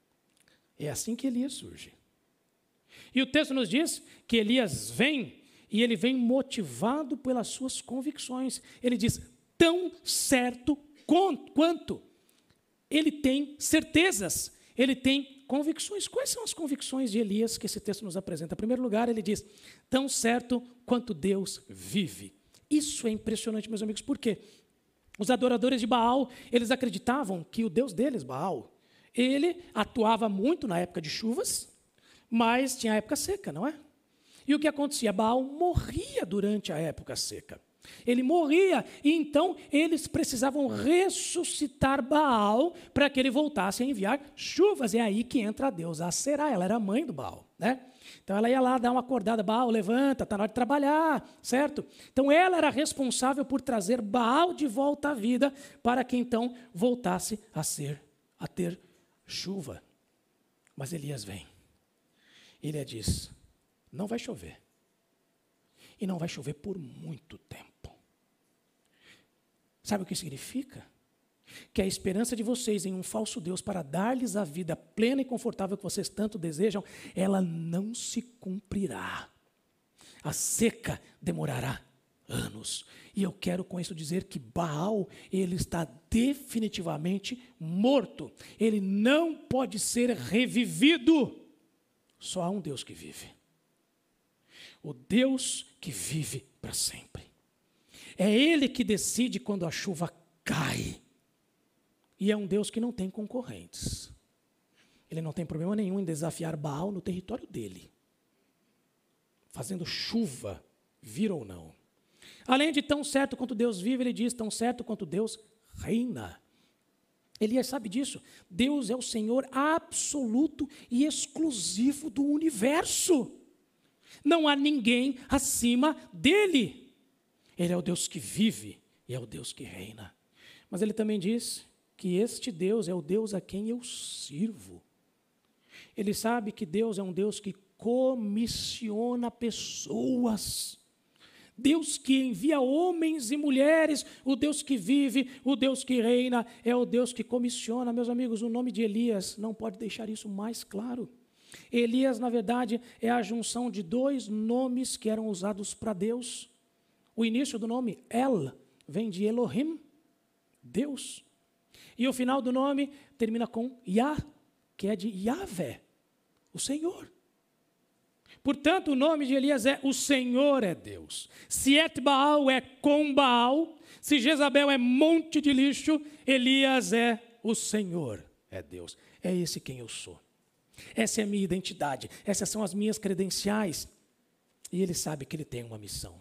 É assim que Elias surge. E o texto nos diz que Elias vem e ele vem motivado pelas suas convicções. Ele diz: tão certo quanto. Ele tem certezas, ele tem convicções. Quais são as convicções de Elias que esse texto nos apresenta? Em primeiro lugar, ele diz: tão certo quanto Deus vive. Isso é impressionante, meus amigos, por quê? Os adoradores de Baal, eles acreditavam que o Deus deles, Baal, ele atuava muito na época de chuvas, mas tinha a época seca, não é? E o que acontecia? Baal morria durante a época seca. Ele morria, e então eles precisavam ressuscitar Baal para que ele voltasse a enviar chuvas. É aí que entra a deusa Será, ela era mãe do Baal, né? Então ela ia lá dar uma acordada, Baal, levanta, está na hora de trabalhar, certo? Então ela era responsável por trazer Baal de volta à vida para que então voltasse a ser, a ter chuva. Mas Elias vem. Ele diz: não vai chover. E não vai chover por muito tempo. Sabe o que significa? Que a esperança de vocês em um falso Deus para dar-lhes a vida plena e confortável que vocês tanto desejam, ela não se cumprirá. A seca demorará anos. E eu quero com isso dizer que Baal, ele está definitivamente morto. Ele não pode ser revivido. Só há um Deus que vive. O Deus que vive para sempre. É Ele que decide quando a chuva cai. E é um Deus que não tem concorrentes. Ele não tem problema nenhum em desafiar Baal no território dele, fazendo chuva, vir ou não. Além de tão certo quanto Deus vive, ele diz: tão certo quanto Deus reina. Elias sabe disso. Deus é o Senhor absoluto e exclusivo do universo. Não há ninguém acima dele. Ele é o Deus que vive e é o Deus que reina. Mas ele também diz que este Deus é o Deus a quem eu sirvo. Ele sabe que Deus é um Deus que comissiona pessoas. Deus que envia homens e mulheres, o Deus que vive, o Deus que reina, é o Deus que comissiona. Meus amigos, o nome de Elias não pode deixar isso mais claro. Elias, na verdade, é a junção de dois nomes que eram usados para Deus. O início do nome El vem de Elohim, Deus. E o final do nome termina com Yah, que é de Yahvé, o Senhor. Portanto, o nome de Elias é O Senhor é Deus. Se Et Baal é com Baal, se Jezabel é monte de lixo, Elias é o Senhor é Deus. É esse quem eu sou. Essa é a minha identidade, essas são as minhas credenciais. E ele sabe que ele tem uma missão.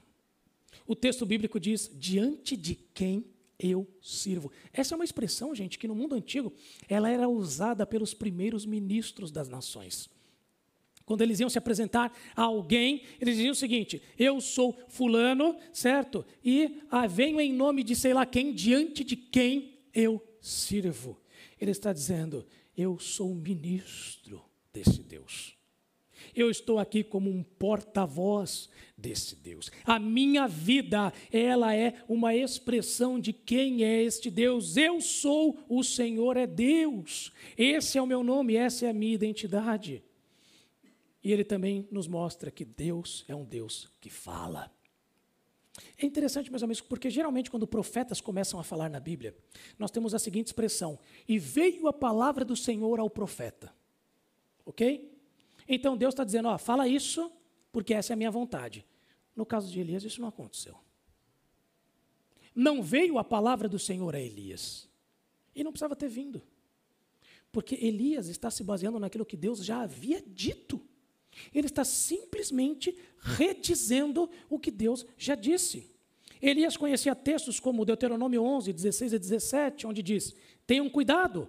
O texto bíblico diz: diante de quem eu sirvo. Essa é uma expressão, gente, que no mundo antigo ela era usada pelos primeiros ministros das nações. Quando eles iam se apresentar a alguém, eles diziam o seguinte: Eu sou fulano, certo? E ah, venho em nome de sei lá quem, diante de quem eu sirvo. Ele está dizendo: Eu sou ministro desse Deus. Eu estou aqui como um porta-voz desse Deus. A minha vida, ela é uma expressão de quem é este Deus. Eu sou o Senhor é Deus. Esse é o meu nome, essa é a minha identidade. E ele também nos mostra que Deus é um Deus que fala. É interessante, meus amigos, porque geralmente quando profetas começam a falar na Bíblia, nós temos a seguinte expressão: e veio a palavra do Senhor ao profeta. Ok? Então Deus está dizendo: ó, fala isso, porque essa é a minha vontade. No caso de Elias, isso não aconteceu. Não veio a palavra do Senhor a Elias. E não precisava ter vindo. Porque Elias está se baseando naquilo que Deus já havia dito. Ele está simplesmente redizendo o que Deus já disse. Elias conhecia textos como Deuteronômio 11, 16 e 17, onde diz: Tenham cuidado,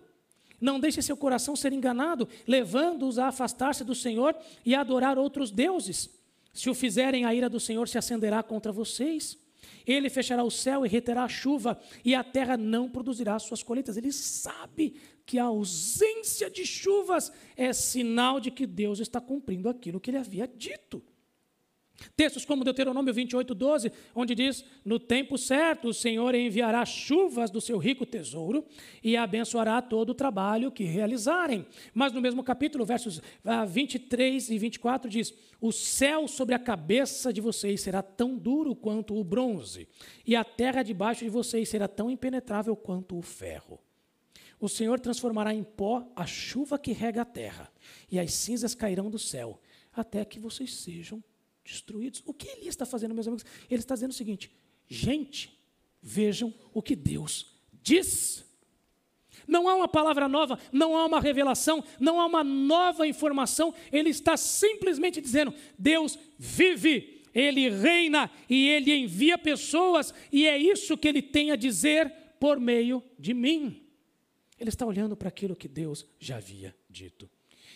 não deixe seu coração ser enganado, levando-os a afastar-se do Senhor e a adorar outros deuses. Se o fizerem, a ira do Senhor se acenderá contra vocês. Ele fechará o céu e reterá a chuva, e a terra não produzirá suas colheitas. Ele sabe que a ausência de chuvas é sinal de que Deus está cumprindo aquilo que ele havia dito. Textos como Deuteronômio 28, 12, onde diz: No tempo certo o Senhor enviará chuvas do seu rico tesouro e abençoará todo o trabalho que realizarem. Mas no mesmo capítulo, versos 23 ah, e 24, diz: O céu sobre a cabeça de vocês será tão duro quanto o bronze, e a terra debaixo de vocês será tão impenetrável quanto o ferro. O Senhor transformará em pó a chuva que rega a terra, e as cinzas cairão do céu, até que vocês sejam destruídos. O que Elias está fazendo, meus amigos? Ele está dizendo o seguinte: gente, vejam o que Deus diz. Não há uma palavra nova, não há uma revelação, não há uma nova informação, ele está simplesmente dizendo: Deus vive, ele reina e ele envia pessoas, e é isso que ele tem a dizer por meio de mim. Ele está olhando para aquilo que Deus já havia dito.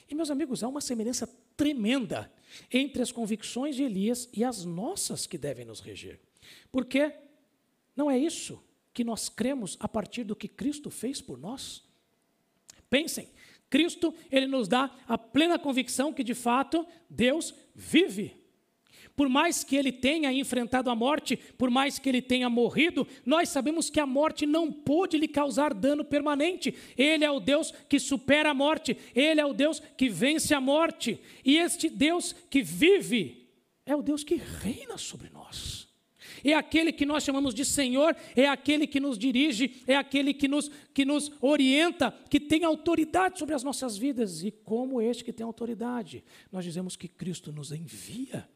E, meus amigos, há uma semelhança tremenda entre as convicções de Elias e as nossas que devem nos reger. Porque não é isso que nós cremos a partir do que Cristo fez por nós? Pensem, Cristo, ele nos dá a plena convicção que de fato Deus vive. Por mais que ele tenha enfrentado a morte, por mais que ele tenha morrido, nós sabemos que a morte não pôde lhe causar dano permanente. Ele é o Deus que supera a morte, ele é o Deus que vence a morte. E este Deus que vive é o Deus que reina sobre nós. É aquele que nós chamamos de Senhor, é aquele que nos dirige, é aquele que nos, que nos orienta, que tem autoridade sobre as nossas vidas. E como este que tem autoridade, nós dizemos que Cristo nos envia.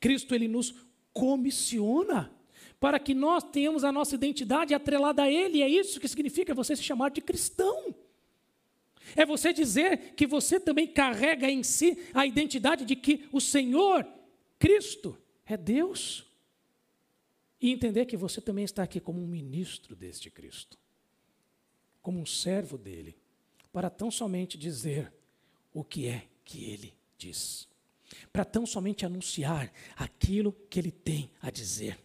Cristo ele nos comissiona para que nós tenhamos a nossa identidade atrelada a Ele. E é isso que significa você se chamar de cristão. É você dizer que você também carrega em si a identidade de que o Senhor, Cristo, é Deus. E entender que você também está aqui como um ministro deste Cristo, como um servo dele, para tão somente dizer o que é que ele diz para tão somente anunciar aquilo que ele tem a dizer.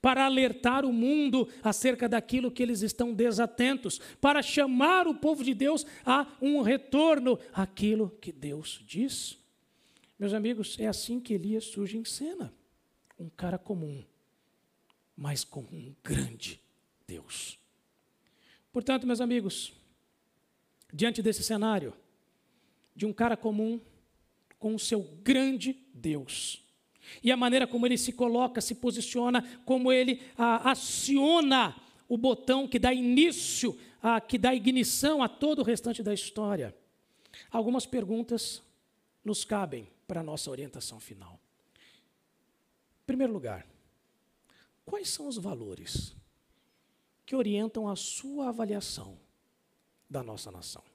Para alertar o mundo acerca daquilo que eles estão desatentos, para chamar o povo de Deus a um retorno àquilo que Deus diz. Meus amigos, é assim que Elias surge em cena. Um cara comum, mas com um grande Deus. Portanto, meus amigos, diante desse cenário, de um cara comum, com o seu grande Deus. E a maneira como ele se coloca, se posiciona, como ele ah, aciona o botão que dá início, ah, que dá ignição a todo o restante da história. Algumas perguntas nos cabem para a nossa orientação final. Em primeiro lugar, quais são os valores que orientam a sua avaliação da nossa nação?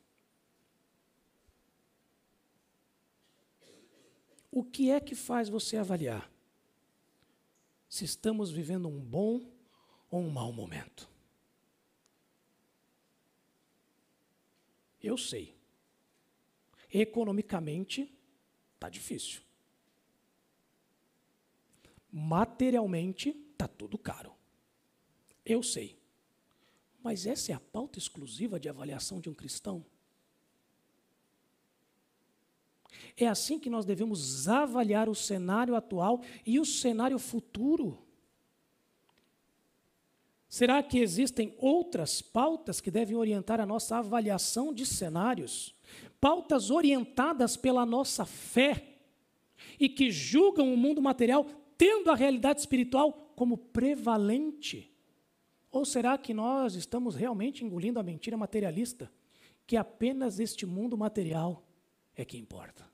O que é que faz você avaliar se estamos vivendo um bom ou um mau momento? Eu sei. Economicamente, está difícil. Materialmente, está tudo caro. Eu sei. Mas essa é a pauta exclusiva de avaliação de um cristão? É assim que nós devemos avaliar o cenário atual e o cenário futuro. Será que existem outras pautas que devem orientar a nossa avaliação de cenários? Pautas orientadas pela nossa fé e que julgam o mundo material tendo a realidade espiritual como prevalente? Ou será que nós estamos realmente engolindo a mentira materialista, que apenas este mundo material é que importa?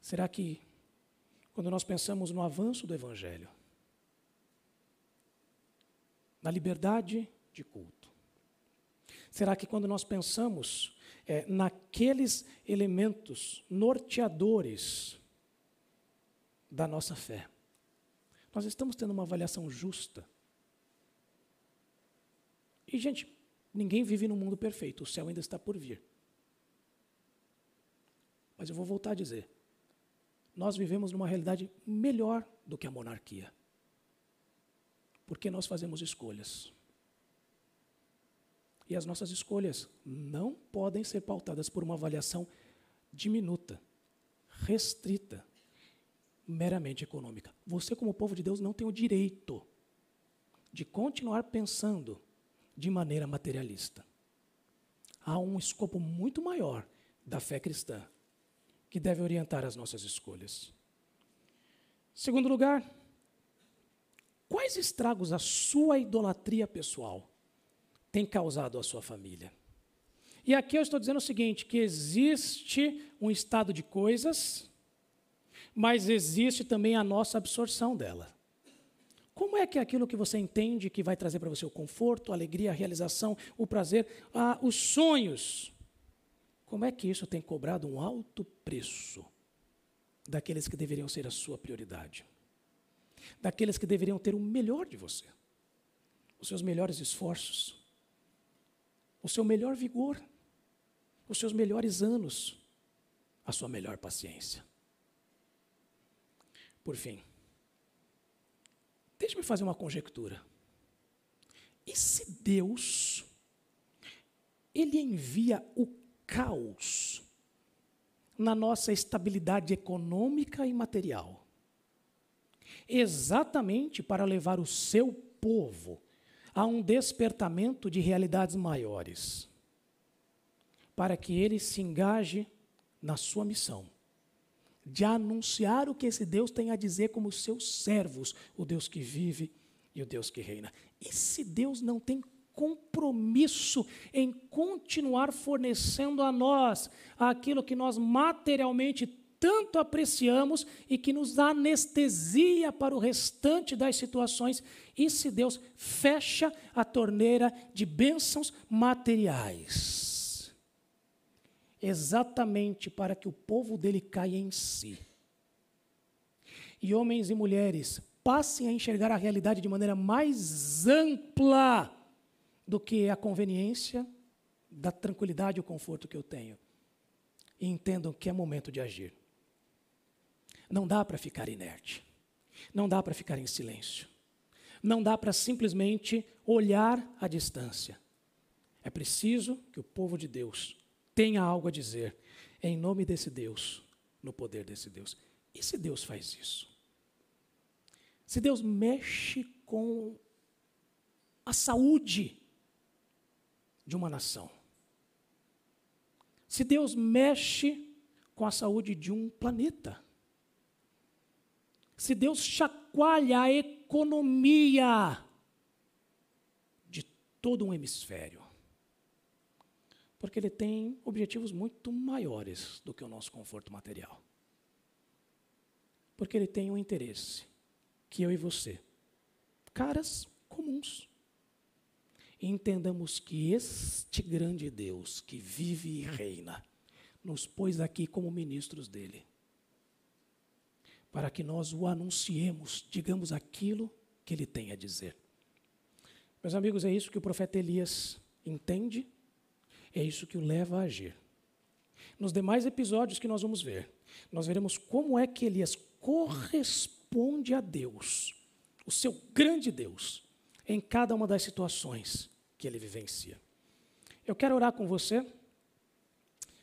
Será que, quando nós pensamos no avanço do Evangelho, na liberdade de culto, será que quando nós pensamos é, naqueles elementos norteadores da nossa fé, nós estamos tendo uma avaliação justa? E, gente, ninguém vive num mundo perfeito, o céu ainda está por vir. Mas eu vou voltar a dizer: nós vivemos numa realidade melhor do que a monarquia. Porque nós fazemos escolhas. E as nossas escolhas não podem ser pautadas por uma avaliação diminuta, restrita, meramente econômica. Você, como povo de Deus, não tem o direito de continuar pensando de maneira materialista. Há um escopo muito maior da fé cristã que deve orientar as nossas escolhas. Segundo lugar, quais estragos a sua idolatria pessoal tem causado à sua família? E aqui eu estou dizendo o seguinte: que existe um estado de coisas, mas existe também a nossa absorção dela. Como é que é aquilo que você entende que vai trazer para você o conforto, a alegria, a realização, o prazer, ah, os sonhos? Como é que isso tem cobrado um alto preço daqueles que deveriam ser a sua prioridade? Daqueles que deveriam ter o melhor de você, os seus melhores esforços, o seu melhor vigor, os seus melhores anos, a sua melhor paciência. Por fim, Deixe-me fazer uma conjectura. E se Deus ele envia o caos na nossa estabilidade econômica e material, exatamente para levar o seu povo a um despertamento de realidades maiores, para que ele se engaje na sua missão de anunciar o que esse Deus tem a dizer como seus servos, o Deus que vive e o Deus que reina. E se Deus não tem compromisso em continuar fornecendo a nós aquilo que nós materialmente tanto apreciamos e que nos anestesia para o restante das situações, e se Deus fecha a torneira de bênçãos materiais? Exatamente para que o povo dele caia em si. E homens e mulheres passem a enxergar a realidade de maneira mais ampla do que a conveniência da tranquilidade e o conforto que eu tenho. E entendam que é momento de agir. Não dá para ficar inerte. Não dá para ficar em silêncio. Não dá para simplesmente olhar à distância. É preciso que o povo de Deus tenha algo a dizer em nome desse Deus, no poder desse Deus. E se Deus faz isso? Se Deus mexe com a saúde de uma nação, se Deus mexe com a saúde de um planeta, se Deus chacoalha a economia de todo um hemisfério, porque ele tem objetivos muito maiores do que o nosso conforto material. Porque ele tem um interesse que eu e você, caras comuns, entendamos que este grande Deus que vive e reina nos pôs aqui como ministros dele, para que nós o anunciemos, digamos aquilo que ele tem a dizer. Meus amigos, é isso que o profeta Elias entende é isso que o leva a agir. Nos demais episódios que nós vamos ver, nós veremos como é que Elias corresponde a Deus, o seu grande Deus, em cada uma das situações que ele vivencia. Eu quero orar com você.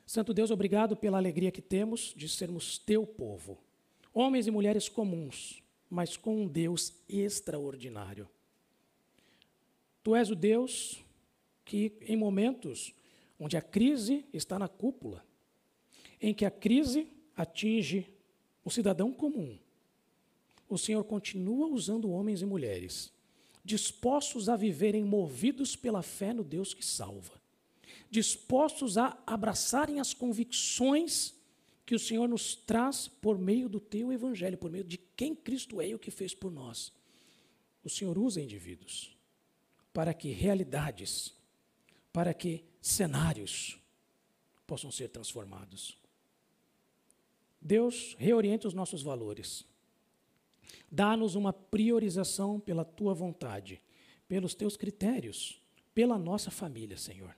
Santo Deus, obrigado pela alegria que temos de sermos teu povo, homens e mulheres comuns, mas com um Deus extraordinário. Tu és o Deus que, em momentos onde a crise está na cúpula, em que a crise atinge o cidadão comum, o Senhor continua usando homens e mulheres dispostos a viverem movidos pela fé no Deus que salva, dispostos a abraçarem as convicções que o Senhor nos traz por meio do teu evangelho, por meio de quem Cristo é e o que fez por nós. O Senhor usa indivíduos para que realidades, para que cenários possam ser transformados. Deus reorienta os nossos valores. Dá-nos uma priorização pela tua vontade, pelos teus critérios, pela nossa família, Senhor.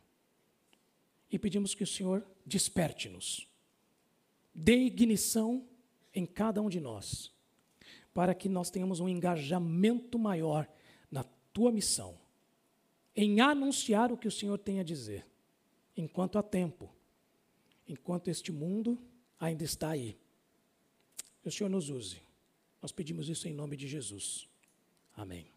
E pedimos que o Senhor desperte-nos, dê ignição em cada um de nós, para que nós tenhamos um engajamento maior na tua missão, em anunciar o que o Senhor tem a dizer enquanto há tempo, enquanto este mundo ainda está aí. Que o Senhor nos use. Nós pedimos isso em nome de Jesus. Amém.